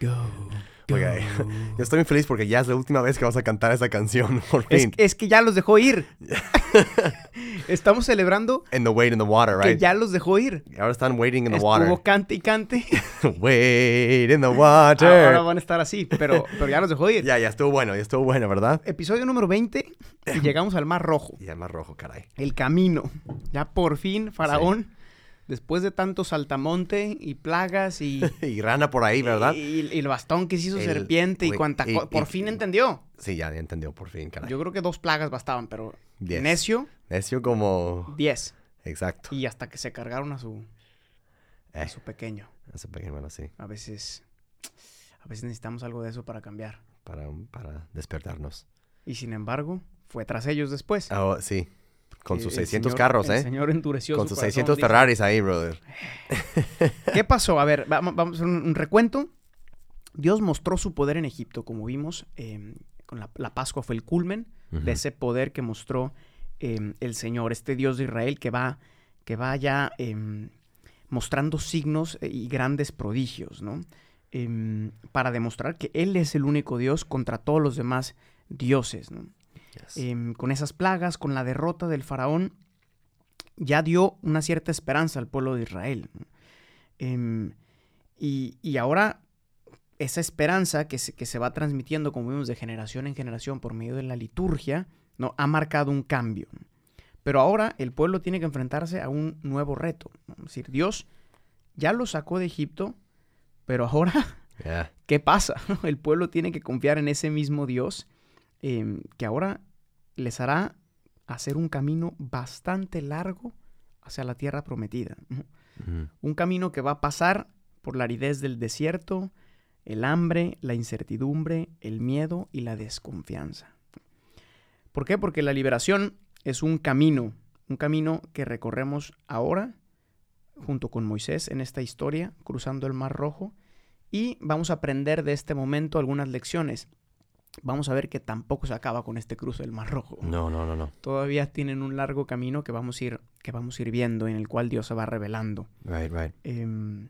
go. go. Oiga, yo estoy muy feliz porque ya es la última vez que vamos a cantar esa canción, por Es, fin. es que ya los dejó ir. Estamos celebrando In the wait in the water, que right? ya los dejó ir. Ahora están waiting in the Estuvo water. cante y cante. wait in the water. Ahora van a estar así, pero, pero ya los dejó ir. Ya, ya estuvo bueno, ya estuvo bueno, ¿verdad? Episodio número 20 y llegamos al Mar Rojo. Y el más rojo, caray. El camino. Ya por fin, Faraón, después de tanto saltamonte y plagas y, Y rana por ahí, ¿verdad? y, y el bastón que se hizo El- serpiente y cuanta y- Por fin entendió. Sí, ya, entendió por fin, caray. Yo creo que dos plagas bastaban, pero Diez. necio, Necio como... 10. Exacto. Y hasta que se cargaron a su, a Eh, su pequeño. ese pequeño, bueno, sí. A veces, a veces necesitamos algo de eso para cambiar. Para, para despertarnos. Y sin embargo, fue tras ellos después. Ah, oh, sí. Con sus el 600 señor- carros, el ¿eh? señor endureció Con su sus corazón, 600 dijo, Ferraris ahí, brother. ¿Qué pasó? A ver, vamos, vamos a hacer un, un recuento. Dios mostró su poder en Egipto, como vimos. eh, con la, la Pascua fue el culmen de ese poder que mostró eh, el Señor, este Dios de Israel que va, que va ya em, mostrando signos eh, y grandes prodigios, ¿no? Em, para demostrar que Él es el único Dios contra todos los demás dioses, ¿no? Yes. em, con esas plagas, con la derrota del faraón, ya dio una cierta esperanza al pueblo de Israel. Em, y, y ahora esa esperanza que se, que se va transmitiendo, como vimos, de generación en generación por medio de la liturgia, ¿no? ha marcado un cambio. Pero ahora el pueblo tiene que enfrentarse a un nuevo reto. ¿no? Es decir, Dios ya lo sacó de Egipto, pero ahora Yeah. ¿qué pasa? El pueblo tiene que confiar en ese mismo Dios eh, que ahora les hará hacer un camino bastante largo hacia la tierra prometida. Un camino que va a pasar por la aridez del desierto, el hambre, la incertidumbre, el miedo y la desconfianza. ¿Por qué? Porque la liberación es un camino, un camino que recorremos ahora junto con Moisés en esta historia, cruzando el Mar Rojo, y vamos a aprender de este momento algunas lecciones. Vamos a ver que tampoco se acaba con este cruce del Mar Rojo No, no, no, no. todavía tienen un largo camino que vamos a ir, que vamos a ir viendo, en el cual Dios se va revelando. Right, right. Em,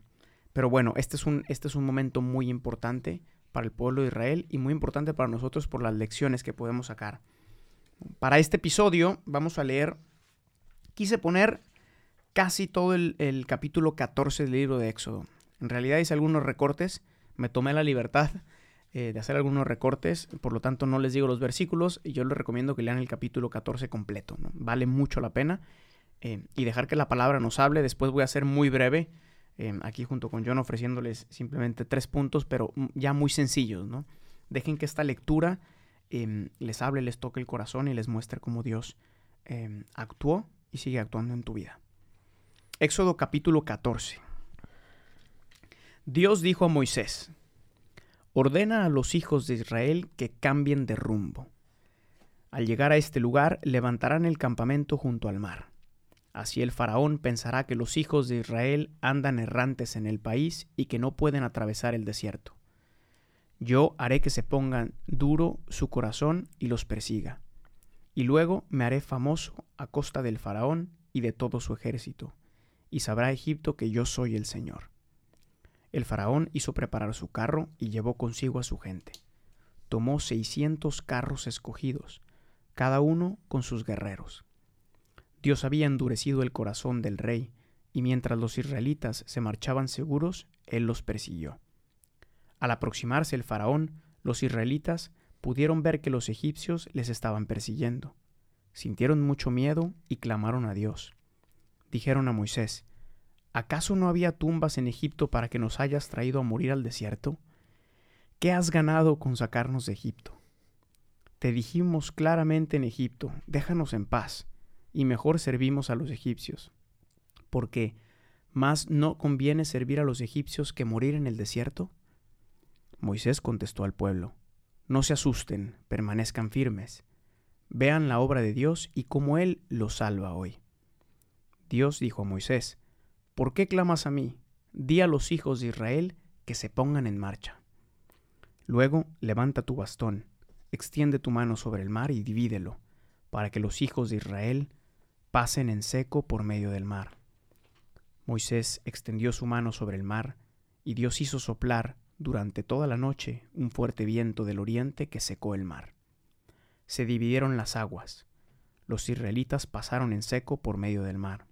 pero bueno, este es, un, este es un momento muy importante para el pueblo de Israel y muy importante para nosotros por las lecciones que podemos sacar. Para este episodio vamos a leer, quise poner casi todo el, el capítulo 14 del libro de Éxodo. En realidad hice algunos recortes, me tomé la libertad eh, de hacer algunos recortes, por lo tanto no les digo los versículos y yo les recomiendo que lean el capítulo 14 completo, vale mucho la pena eh, y dejar que la palabra nos hable, después voy a ser muy breve, eh, aquí junto con John ofreciéndoles simplemente tres puntos, pero ya muy sencillos, ¿no? Dejen que esta lectura eh, les hable, les toque el corazón y les muestre cómo Dios eh, actuó y sigue actuando en tu vida. Éxodo capítulo 14. Dios dijo a Moisés, ordena a los hijos de Israel que cambien de rumbo. Al llegar a este lugar, levantarán el campamento junto al mar. Así el faraón pensará que los hijos de Israel andan errantes en el país y que no pueden atravesar el desierto. Yo haré que se pongan duro su corazón y los persiga. Y luego me haré famoso a costa del faraón y de todo su ejército, y sabrá Egipto que yo soy el Señor. El faraón hizo preparar su carro y llevó consigo a su gente. Tomó seiscientos carros escogidos, cada uno con sus guerreros. Dios había endurecido el corazón del rey, y mientras los israelitas se marchaban seguros, él los persiguió. Al aproximarse el faraón, los israelitas pudieron ver que los egipcios les estaban persiguiendo. Sintieron mucho miedo y clamaron a Dios. Dijeron a Moisés, ¿acaso no había tumbas en Egipto para que nos hayas traído a morir al desierto? ¿Qué has ganado con sacarnos de Egipto? Te dijimos claramente en Egipto, déjanos en paz, y mejor servimos a los egipcios. Porque, ¿más no conviene servir a los egipcios que morir en el desierto? Moisés contestó al pueblo, No se asusten, permanezcan firmes. Vean la obra de Dios y cómo Él los salva hoy. Dios dijo a Moisés, ¿Por qué clamas a mí? Di a los hijos de Israel que se pongan en marcha. Luego levanta tu bastón, extiende tu mano sobre el mar y divídelo, para que los hijos de Israel pasen en seco por medio del mar. Moisés extendió su mano sobre el mar, y Dios hizo soplar durante toda la noche un fuerte viento del oriente que secó el mar. Se dividieron las aguas. Los israelitas pasaron en seco por medio del mar.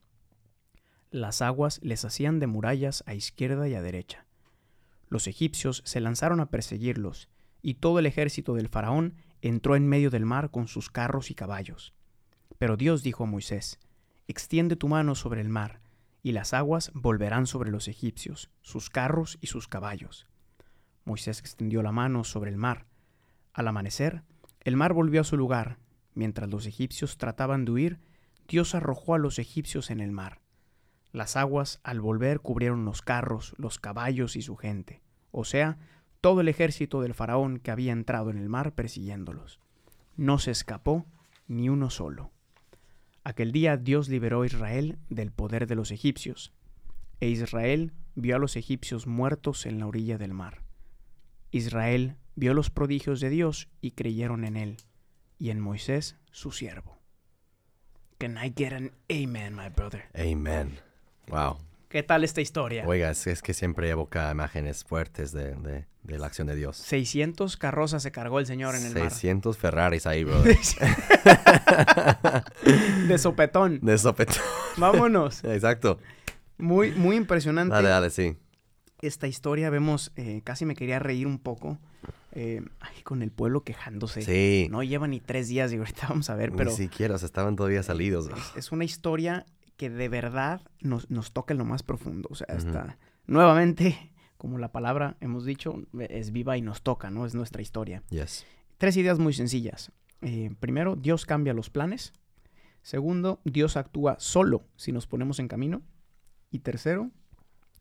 Las aguas les hacían de murallas a izquierda y a derecha. Los egipcios se lanzaron a perseguirlos, y todo el ejército del faraón entró en medio del mar con sus carros y caballos. Pero Dios dijo a Moisés, Extiende tu mano sobre el mar, y las aguas volverán sobre los egipcios, sus carros y sus caballos. Moisés extendió la mano sobre el mar. Al amanecer, el mar volvió a su lugar. Mientras los egipcios trataban de huir, Dios arrojó a los egipcios en el mar. Las aguas al volver cubrieron los carros, los caballos y su gente, o sea, todo el ejército del faraón que había entrado en el mar persiguiéndolos. No se escapó ni uno solo. Aquel día Dios liberó a Israel del poder de los egipcios, e Israel vio a los egipcios muertos en la orilla del mar. Israel vio los prodigios de Dios y creyeron en él, y en Moisés su siervo. Can I get an amen, my brother? Amen. Wow. ¿Qué tal esta historia? Oiga, es, es que siempre evoca imágenes fuertes de, de- de la acción de Dios. 600 carrozas se cargó el Señor en el 600 Ferraris ahí, mar. De sopetón. de sopetón. Vámonos. Exacto. Muy, muy impresionante Dale, dale, sí. esta historia. Vemos, eh, casi me quería reír un poco. eh, ay, con el pueblo quejándose. Sí. No lleva ni tres días y ahorita vamos a ver, pero Ni siquiera, o sea, estaban todavía salidos. es, es una historia que de verdad nos, nos toca en lo más profundo. O sea, está nuevamente, como la palabra hemos dicho, es viva y nos toca, ¿no? Es nuestra historia. Yes. Tres ideas muy sencillas. Eh, primero, Dios cambia los planes. Segundo, Dios actúa solo si nos ponemos en camino. Y tercero,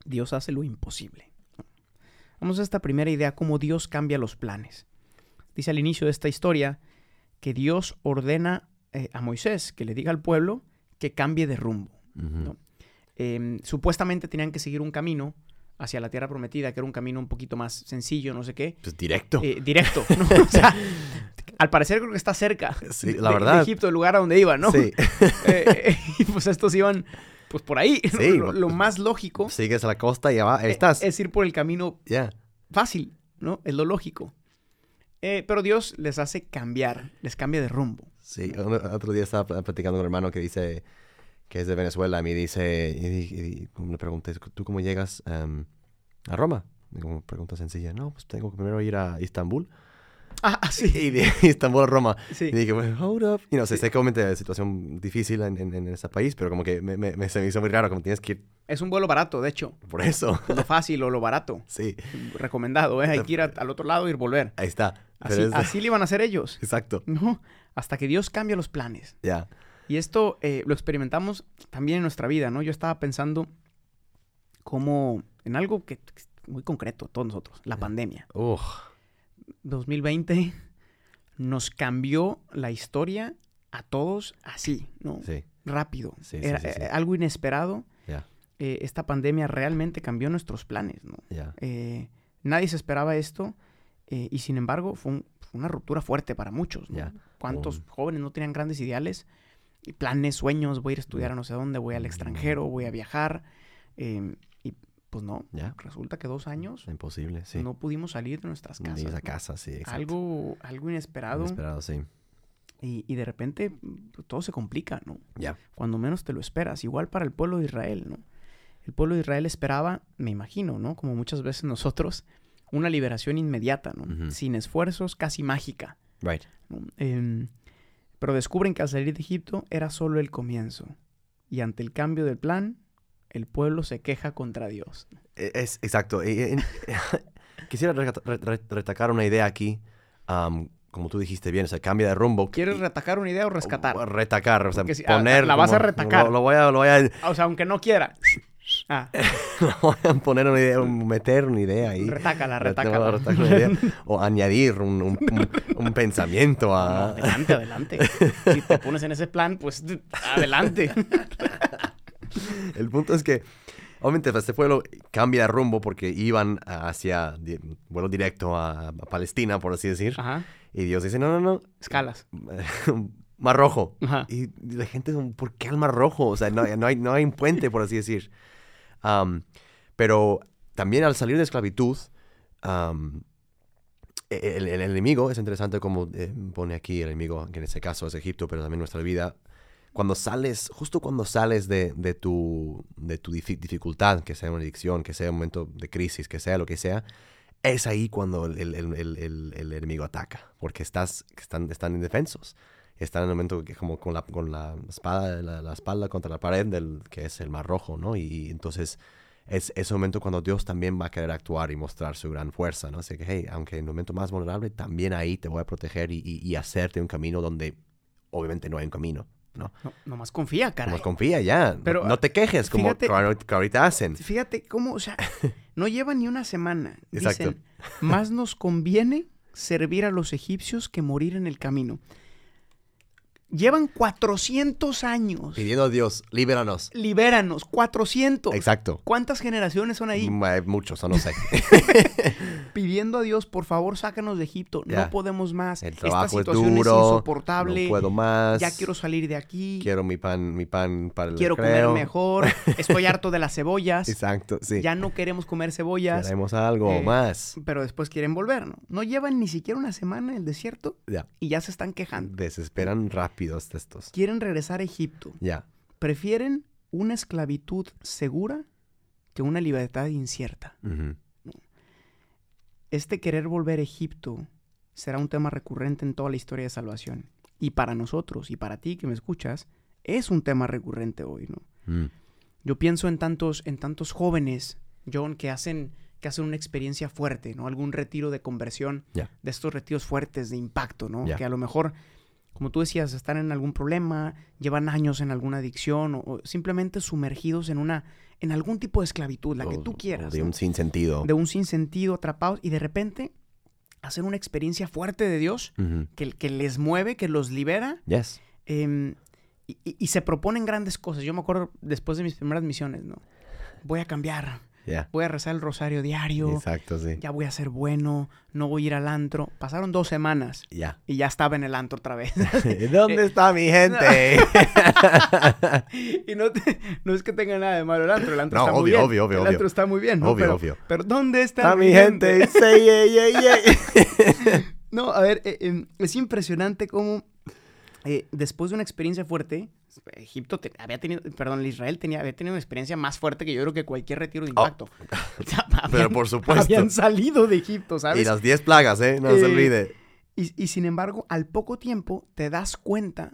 Dios hace lo imposible. Vamos a esta primera idea, cómo Dios cambia los planes. Dice al inicio de esta historia que Dios ordena eh, a Moisés que le diga al pueblo que cambie de rumbo. No. Eh, supuestamente tenían que seguir un camino hacia la tierra prometida, que era un camino un poquito más sencillo, no sé qué, Pues directo. eh, directo, ¿no? O sea, al parecer creo que está cerca. Sí, de- la verdad. De Egipto, el lugar a donde iban, ¿no? Sí. Eh, eh, y pues estos iban, pues por ahí. Sí, lo, lo más lógico Sigues a la costa y ya va, ahí estás. es ir por el camino fácil, ¿no? Es lo lógico. Eh, pero Dios les hace cambiar, les cambia de rumbo. Sí, otro día estaba pl- platicando con un hermano que dice que es de Venezuela y me dice, y, di- y le pregunté, ¿tú cómo llegas em, a Roma? Y como pregunta sencilla, no, pues tengo que primero ir a Istambul Ah, ah, sí. y de Istambul a Roma. Sí. Y dije, bueno, hold up. Y no sé, sé que obviamente es situación difícil en, en, en ese país, pero como que me, me- me- se me hizo muy raro, como tienes que ir Es un vuelo barato, de hecho. por eso. Lo fácil o lo barato. Sí, Recomendado, ¿eh? Hay que ir a- al otro lado y volver. ahí está. Así, es- así le iban a hacer ellos. Exacto, No, hasta que Dios cambia los planes. ya. Y esto eh, lo experimentamos también en nuestra vida, ¿no? Yo estaba pensando como en algo que muy concreto, todos nosotros, la pandemia. Uf, 2020 nos cambió la historia a todos así, ¿no? sí, Rápido. Sí, Era sí, sí. eh, algo inesperado. ya, Eh, esta pandemia realmente cambió nuestros planes, ¿no? ya. Eh, nadie se esperaba esto eh, y sin embargo fue, un- fue una ruptura fuerte para muchos. ¿no? ¿Cuántos jóvenes no tenían grandes ideales? Y planes, sueños, voy a ir a estudiar a no sé dónde, voy al extranjero, voy a viajar. eh, y pues no, Ya. resulta que dos años Imposible, sí. no pudimos salir de nuestras casas. esa ¿no? casa, sí, exacto. Algo, algo inesperado, Inesperado, sí. Y, y de repente mm, todo se complica, ¿no? Ya. Cuando menos te lo esperas. Igual para el pueblo de Israel, ¿no? El pueblo de Israel esperaba, me imagino, ¿no? Como muchas veces nosotros, una liberación inmediata, ¿no? Sin esfuerzos, casi mágica. Right. ¿no? Em, pero descubren que al salir de Egipto era solo el comienzo. Y ante el cambio del plan, el pueblo se queja contra Dios. E- Es, exacto. Y- y- quisiera recata- re- re- retacar una idea aquí. am, como tú dijiste bien, o sea, cambia de rumbo. ¿Quieres Y- retacar una idea o rescatar? Retacar, o sea, si- ah, poner... la vas a retacar. Lo, lo voy a... Lo voy a O sea, aunque no quiera. Ah, voy a poner una idea, meter una idea ahí. retácala, retácala. una idea. O añadir un, un- un- un pensamiento No, a... adelante, adelante. Si te pones en ese plan, pues adelante. El punto es que, obviamente, este pueblo cambia de rumbo porque iban hacia di- vuelo directo a, a Palestina, por así decir. Ajá. Y Dios dice, no, no, no, Escalas. Mar Rojo. Ajá. Y la gente, ¿por qué al Mar Rojo? O sea, no, no hay, no hay un puente, por así decir. Am, pero también al salir de esclavitud, e, el, el enemigo, es interesante como eh, pone aquí el enemigo, que en este caso es Egipto, pero también nuestra vida. Cuando sales, justo cuando sales de, de tu, de tu difi- dificultad, que sea una adicción, que sea un momento de crisis, que sea lo que sea, es ahí cuando el- el- el enemigo ataca, porque estás, están, están indefensos. Están en el momento que como con la, con la espada, la, la espalda contra la pared del que es el mar rojo, ¿no? Y, y entonces es ese momento cuando Dios también va a querer actuar y mostrar su gran fuerza, ¿no? Así que, hey, aunque en el momento más vulnerable, también ahí te voy a proteger y, y- y hacerte un camino donde obviamente no hay un camino, ¿no? No, nomás confía, caray. Como confía ya, no- Pero, no, te quejes como fíjate- que ahorita hacen. Fíjate cómo, o sea, no lleva ni una semana. Exacto. Dicen, más nos conviene servir a los egipcios que morir en el camino. Llevan 400 años. Pidiendo a Dios, libéranos. Libéranos, 400. Exacto. ¿Cuántas generaciones son ahí? Mm, hay Muchos, o no sé. Pidiendo a Dios, por favor, sácanos de Egipto. Ya. No podemos más. El Esta trabajo es situación es, duro. insoportable. No puedo más. Ya quiero salir de aquí. Quiero mi pan, mi pan para el quiero comer mejor. Estoy harto de las cebollas. Exacto, sí. Ya no queremos comer cebollas. Queremos algo Eh, más. Pero después quieren volver, ¿no? No llevan ni siquiera una semana en el desierto Ya. y ya se están quejando. Desesperan estos. Quieren regresar a Egipto. Ya. Prefieren una esclavitud segura que una libertad incierta. Este querer volver a Egipto será un tema recurrente en toda la historia de salvación. Y para nosotros y para ti que me escuchas, es un tema recurrente hoy, ¿no? Mm. Yo pienso en tantos, en tantos jóvenes, John, que hacen, que hacen una experiencia fuerte, ¿no? Algún retiro de conversión, de estos retiros fuertes de impacto, ¿no? Que a lo mejor, como tú decías, están en algún problema, llevan años en alguna adicción o, o simplemente sumergidos en una, en algún tipo de esclavitud, la que tú quieras, De ¿no? un sinsentido. de un sinsentido, atrapados y de repente hacen una experiencia fuerte de Dios que, que les mueve, que los libera Yes. em, y- y se proponen grandes cosas. Yo me acuerdo después de mis primeras misiones, ¿no? Voy a cambiar, Voy a rezar el rosario diario, Exacto, sí. ya voy a ser bueno, no voy a ir al antro. Pasaron dos semanas Ya. y ya estaba en el antro otra vez. ¿Dónde está mi gente? y no, te- no es que tenga nada de malo el antro, el antro No, está muy obvio, bien. obvio, obvio, El obvio. antro está muy bien, ¿no? Obvio, pero, obvio. pero ¿dónde está, Está mi gente. Say, yeah, yeah, yeah. No, a ver, eh, em, es impresionante cómo eh, después de una experiencia fuerte, Egipto te- había tenido, perdón, Israel tenía, había tenido una experiencia más fuerte que yo creo que cualquier retiro de impacto. O sea, habían- por supuesto. Habían salido de Egipto, ¿sabes? Y las 10 plagas, ¿eh? No se Eh, olvide. Y, y sin embargo, al poco tiempo te das cuenta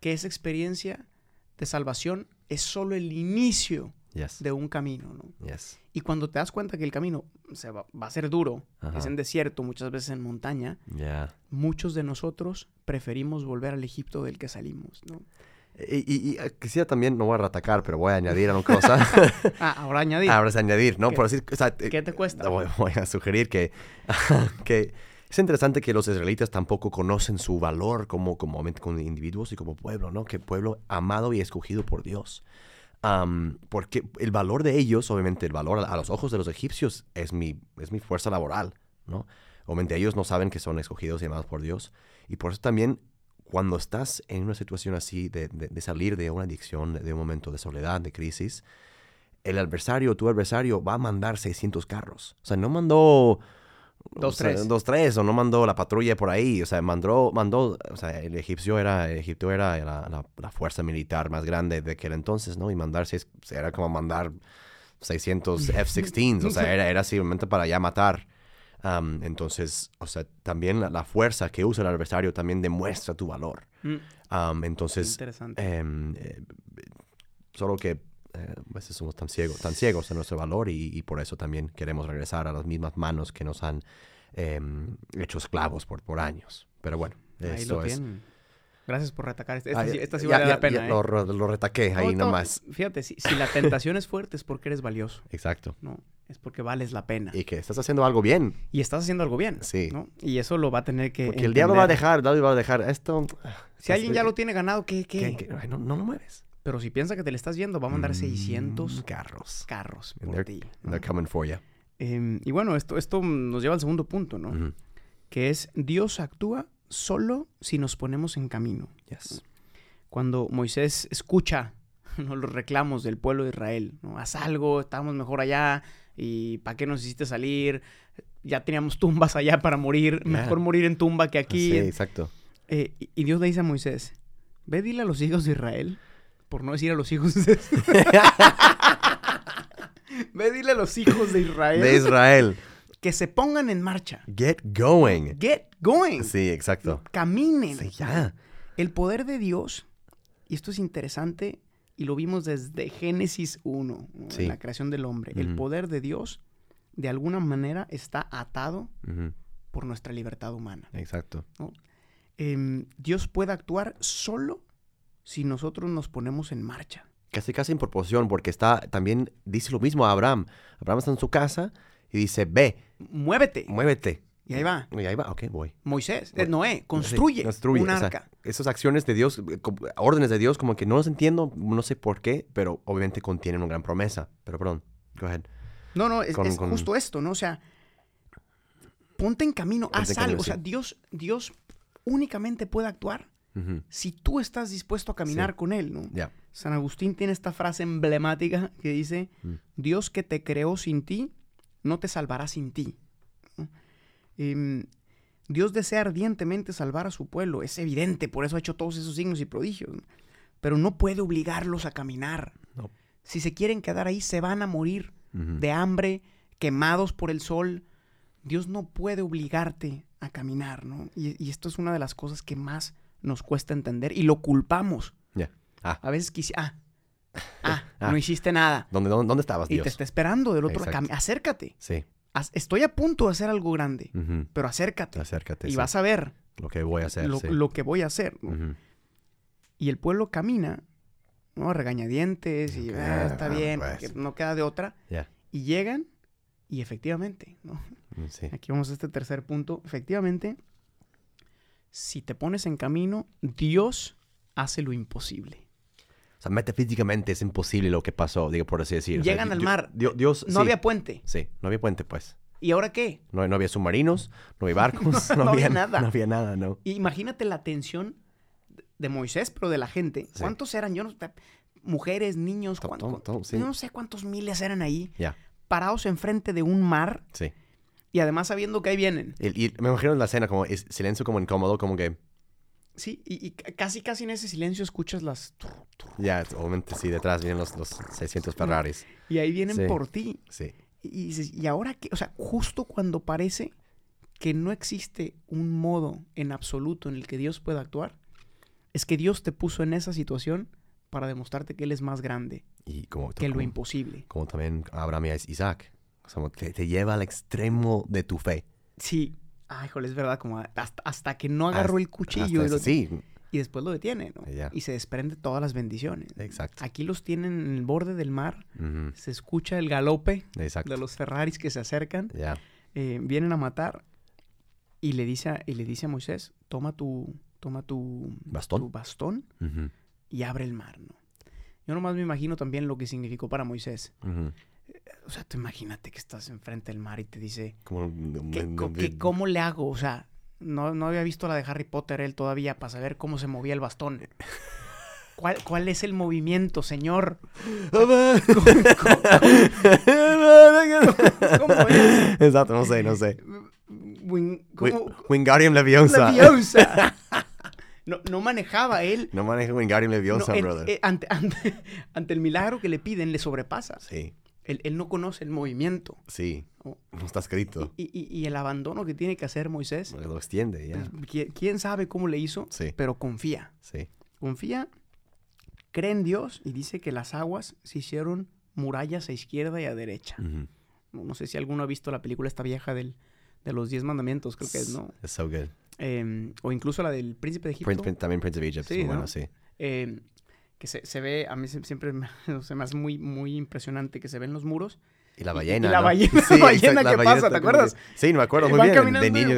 que esa experiencia de salvación es solo el inicio Yes. de un camino, ¿no? Yes. Y cuando te das cuenta que el camino se va, va a ser duro, es en desierto, muchas veces en montaña, muchos de nosotros preferimos volver al Egipto del que salimos, ¿no? Y, y- y, eh, quisiera también, no voy a ratacar, pero voy a añadir una cosa. Ah, ahora añadir. Ahora es añadir, ¿no? ¿Qué? Por decir, o sea, eh, ¿Qué te cuesta? Voy, voy a sugerir que, que es interesante que los israelitas tampoco conocen su valor como, como, como individuos y como pueblo, ¿no? Que pueblo amado y escogido por Dios. Porque el valor de ellos, obviamente el valor a, los ojos de los egipcios es mi, es mi fuerza laboral, ¿no? Obviamente ellos no saben que son escogidos y amados por Dios. Y por eso también cuando estás en una situación así de, de- de salir de una adicción, de un momento de soledad, de crisis, el adversario, tu adversario, va a mandar 600 carros. O sea, no mandó... Dos, o sea, tres. Dos, tres, o no mandó la patrulla por ahí. O sea, mandó, mandó, o sea, el egipcio era, el Egipto era la, la- la fuerza militar más grande de aquel entonces, ¿no? Y mandar, seis- era como mandar 600 F-16s, o sea, era, era simplemente para ya matar. Entonces, o sea, también la, la fuerza que usa el adversario también demuestra tu valor. Mm, entonces, interesante. em, eh, solo que eh, a veces somos tan ciegos, tan ciegos en nuestro valor y, y por eso también queremos regresar a las mismas manos que nos han em, hecho esclavos por, por años. Pero bueno, Ahí eso lo es. Gracias por retacar. Esta, esta Ah, sí, ya- esta sí ya- vale ya- la pena. ya ¿eh? Lo, lo retaqué ahí No, no, nomás. Fíjate, si, si la tentación es fuerte es porque eres valioso. Exacto. No, es porque vales la pena. Y que estás haciendo algo bien. Y estás haciendo algo bien. Sí. ¿no? Y eso lo va a tener que. Porque el diablo va a dejar, el diablo va a dejar esto. Si alguien ya lo tiene ganado, ¿qué? qué? ¿Qué- qué? Ay, no, no lo mueves. Pero si piensa que te le estás yendo, va a mandar Mm, 600 carros. carros And por ti. they're coming for you. Em, y bueno, esto, esto nos lleva al segundo punto, ¿no? Que es Dios actúa solo si nos ponemos en camino. Yes. Cuando Moisés escucha ¿no? los reclamos del pueblo de Israel, ¿no? Haz algo, estábamos mejor allá, y ¿para qué nos hiciste salir? Ya teníamos tumbas allá para morir, mejor morir en tumba que aquí. Sí, exacto. Eh, y Dios le dice a Moisés, ve dile a los hijos de Israel, por no decir a los hijos de... ve dile a los hijos de Israel De Israel. que se pongan en marcha. Get going. Get going. Sí, exacto. Caminen. Sí, ya. El poder de Dios, y esto es interesante, y lo vimos desde Génesis 1, ¿no? Sí. en la creación del hombre. El poder de Dios, de alguna manera, está atado por nuestra libertad humana. Exacto. Em, Dios puede actuar solo si nosotros nos ponemos en marcha. Casi, casi en proporción, porque está, también dice lo mismo a Abraham. Abraham está en su casa y dice, ve, Muévete. muévete. Y ahí va. Y ahí va, ok, voy. Moisés, Bueno, Noé, construye, Sí, construye. un o sea, arca. esas acciones de Dios, eh, órdenes de Dios, como que no los entiendo, no sé por qué, pero obviamente contienen una gran promesa. Pero perdón, go ahead. No, no, es, con- es con- justo esto, ¿no? O sea, ponte en camino, Ponte haz en camino, algo. O sea, Dios, Dios únicamente puede actuar Si tú estás dispuesto a caminar Sí. con Él. San Agustín tiene esta frase emblemática que dice, Mm. Dios que te creó sin ti, no te salvará sin ti. ¿no? Em, Dios desea ardientemente salvar a su pueblo, es evidente, por eso ha hecho todos esos signos y prodigios, ¿no? pero no puede obligarlos a caminar. No. Si se quieren quedar ahí, se van a morir de hambre, quemados por el sol. Dios no puede obligarte a caminar, ¿no? Y, y esto es una de las cosas que más nos cuesta entender y lo culpamos. Ya. Ah, A veces quisi- ah, ah, Ah. no hiciste nada. ¿dónde, dónde, dónde estabas, Y te está esperando del otro cam- Acércate. Sí. Estoy a punto de hacer algo grande, pero acércate. Acércate. y sí. vas a ver Lo que voy a hacer, lo, sí. lo que voy a hacer. Y el pueblo camina, ¿no? Regañadientes y Ok, "Ah, está ah, bien, pues. porque no queda de otra. Ya. Y llegan y efectivamente, ¿no? Mm, Sí. Aquí vamos a este tercer punto. Efectivamente, si te pones en camino, Dios hace lo imposible. O sea, metafísicamente es imposible lo que pasó, digo, por así decir. O sea, Llegan al mar. Di- Dios, No sí, había puente. Sí, no había puente, pues. ¿Y ahora qué? No, no había submarinos, no había barcos, no, No había había nada. No había nada, no. Imagínate la tensión de Moisés, pero de la gente. Sí. ¿Cuántos eran? Yo no sé, mujeres, niños, To- cuán- to- cuán- to- sí. yo no sé cuántos miles eran ahí, Ya, parados enfrente de un mar sí. Y además sabiendo que ahí vienen. Y, y me imagino en la escena como es silencio como incómodo, como que Sí, y, y ca- casi casi en ese silencio escuchas las... ya, obviamente sí, detrás vienen los, los 600 Ferraris. Y ahí vienen Sí. por ti. Sí, Y dices, ¿y ahora qué? O sea, justo cuando parece que no existe un modo en absoluto en el que Dios pueda actuar, es que Dios te puso en esa situación para demostrarte que Él es más grande y como, que lo imposible. como también Abraham y Isaac. O sea, como te, te lleva al extremo de tu fe. Sí. Ay, híjole, es verdad, como hasta, hasta que no agarró Hasta- el cuchillo y, lo- sí, y después lo detiene, ¿no? Y se desprende todas las bendiciones. exacto. Aquí los tienen en el borde del mar, se escucha el galope Exacto. de los Ferraris que se acercan, Ya, eh, vienen a matar y le dice a, y le dice a Moisés, toma tu, toma tu ¿Bastón? tu bastón y abre el mar, ¿no? Yo nomás me imagino también lo que significó para Moisés. ujú. O sea, tú imagínate que estás enfrente del mar y te dice, Como, ¿qué, no- co- no- qué- ¿cómo le hago? O sea, no, no había visto la de Harry Potter él todavía para saber cómo se movía el bastón. ¿Cuál, cuál es el movimiento, señor? ¿Cómo es? Exacto, no sé, no sé. Win- ¿cómo? Wi- Wingardium Leviosa. Leviosa. No, no manejaba él. No maneja Wingardium Leviosa, No, él- brother. eh, ante, ante- ante el milagro que le piden, le sobrepasa. sí, Él, él no conoce el movimiento. sí. Oh. No está escrito. Y, y- y el abandono que tiene que hacer Moisés, Lo extiende, ya. pues, ¿quién, quién sabe cómo le hizo? Sí. Pero confía. Sí. Confía, cree en Dios y dice que las aguas se hicieron murallas a izquierda y a derecha. No, no sé si alguno ha visto la película esta vieja del, de los diez mandamientos, creo que es, ¿no? It's so good. em, o incluso la del príncipe de Egipto. Prince- también Prince of Egypt. Sí, muy ¿no? bueno, sí. em, que se, se ve, a mí siempre me, se me hace muy, muy impresionante que se ven los muros. Y la Y- y ballena. la ¿no? ballena- Sí, ballena exacto, la que ballena pasa, ¿te acuerdas? que- Sí, me acuerdo muy van bien. De y, niño.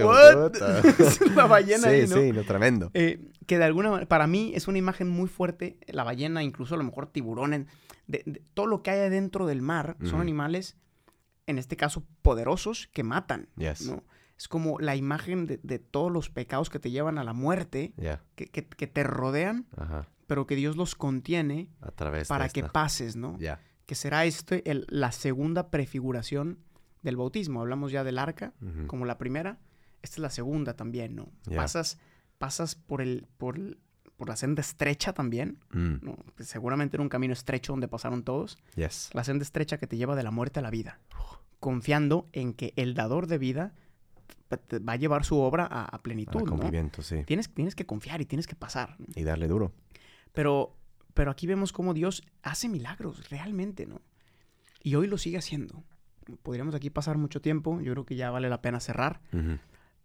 la ballena sí, ahí, ¿no? sí, no, tremendo. Eh, que de alguna manera, para mí es una imagen muy fuerte, la ballena, incluso a lo mejor tiburones, de, de- todo lo que hay adentro del mar son Ujú. animales, en este caso, poderosos que matan, Yes. ¿no? Es como la imagen de, de todos los pecados que te llevan a la muerte, Ya. que, que- que te rodean, Ajá. Pero que Dios los contiene A través para de que pases, ¿no? Ya. Que será este el- la segunda prefiguración del bautismo. Hablamos ya del arca, Ujú. como la primera. Esta es la segunda también, ¿no? Ya. Pasas, pasas por el, por, el- por la senda estrecha también, Mm, ¿no? Seguramente era un camino estrecho donde pasaron todos. Yes. La senda estrecha que te lleva de la muerte a la vida. Confiando en que el dador de vida va a llevar su obra a, a plenitud, ¿no? cumplimiento, sí. Tienes, tienes que confiar y tienes que pasar. ¿no? Y darle duro. Pero, pero aquí vemos cómo Dios hace milagros, realmente, ¿no? Y hoy lo sigue haciendo. Podríamos aquí pasar mucho tiempo, yo creo que ya vale la pena cerrar,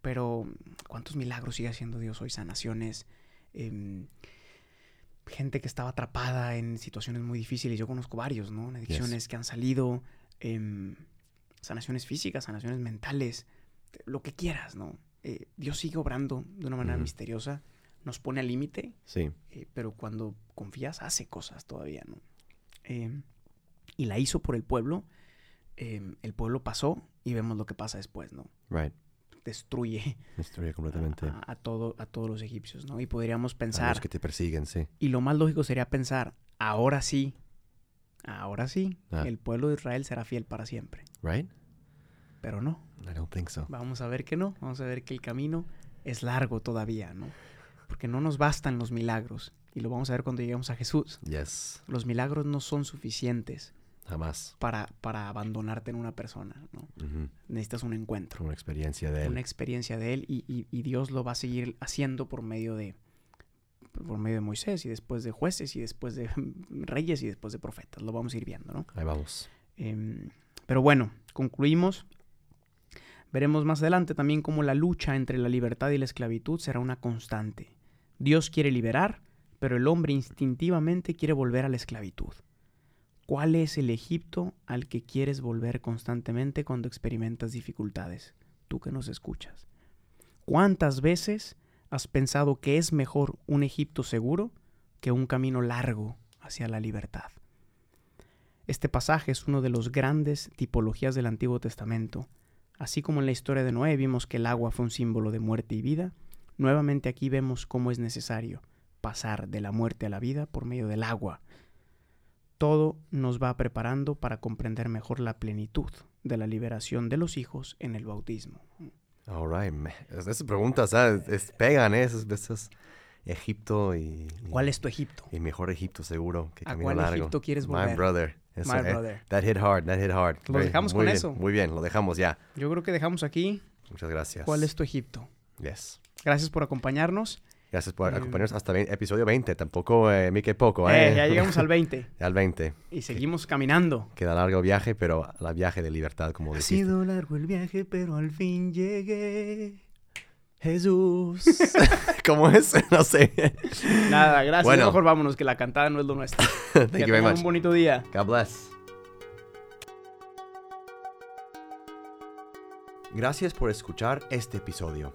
pero ¿cuántos milagros sigue haciendo Dios hoy? Sanaciones, em, gente que estaba atrapada en situaciones muy difíciles, yo conozco varios, ¿no? En Adicciones que han salido, em, sanaciones físicas, sanaciones mentales, lo que quieras, ¿no? Eh, Dios sigue obrando de una manera misteriosa, nos pone al límite, Sí. eh, pero cuando confías hace cosas todavía, ¿no? Eh, y la hizo por el pueblo, eh, el pueblo pasó y vemos lo que pasa después, ¿no? Right. Destruye Destruye completamente. a, a todo, a todos los egipcios, ¿no? Y podríamos A pensar, los que te persiguen, sí. y lo más lógico sería pensar, ahora sí, ahora sí, Ah. el pueblo de Israel será fiel para siempre, Right? pero no, I don't think so. vamos a ver que no, vamos a ver que el camino es largo todavía, ¿no? Porque no nos bastan los milagros, y lo vamos a ver cuando lleguemos a Jesús. Yes. Los milagros no son suficientes Jamás. para, para abandonarte en una persona. Necesitas un encuentro, Una experiencia de él. una experiencia de él y, y- y Dios lo va a seguir haciendo por medio de por medio de Moisés y después de jueces y después de reyes y después de profetas. Lo vamos a ir viendo, ¿no? Ahí vamos. Em, pero bueno, concluimos. Veremos más adelante también cómo la lucha entre la libertad y la esclavitud será una constante. Dios quiere liberar, pero el hombre instintivamente quiere volver a la esclavitud. ¿Cuál es el Egipto al que quieres volver constantemente cuando experimentas dificultades? Tú que nos escuchas. ¿Cuántas veces has pensado que es mejor un Egipto seguro que un camino largo hacia la libertad? Este pasaje es uno de los grandes tipologías del Antiguo Testamento. Así como en la historia de Noé vimos que el agua fue un símbolo de muerte y vida, nuevamente aquí vemos cómo es necesario pasar de la muerte a la vida por medio del agua. Todo nos va preparando para comprender mejor la plenitud de la liberación de los hijos en el bautismo. All right. Esas preguntas, ¿sabes? Es- pegan, ¿eh? Esas veces. Egipto y... y- ¿Cuál es tu Egipto? El mejor Egipto, seguro. Que ¿A cuál largo. Egipto quieres My volver? brother. Eso, My eh, brother. That hit hard, that hit hard. Lo Very- dejamos muy con bien, eso. Muy bien, lo dejamos ya. Yo creo que dejamos aquí. Muchas gracias. ¿Cuál es tu Egipto? Yes. Gracias por acompañarnos. Gracias por Eh, acompañarnos hasta vein- episodio 20. Tampoco eh, poco, ¿eh? Eh, ya llegamos al 20 Ya al 20. y seguimos caminando. Queda largo viaje, pero la viaje de libertad, como Ha dijiste. sido largo el viaje, pero al fin llegué. Jesús. ¿Cómo es? No sé. Nada, gracias. Bueno. Mejor vámonos, que la cantada no es lo nuestro. Thank que you very much. un bonito día. God bless. Gracias por escuchar este episodio.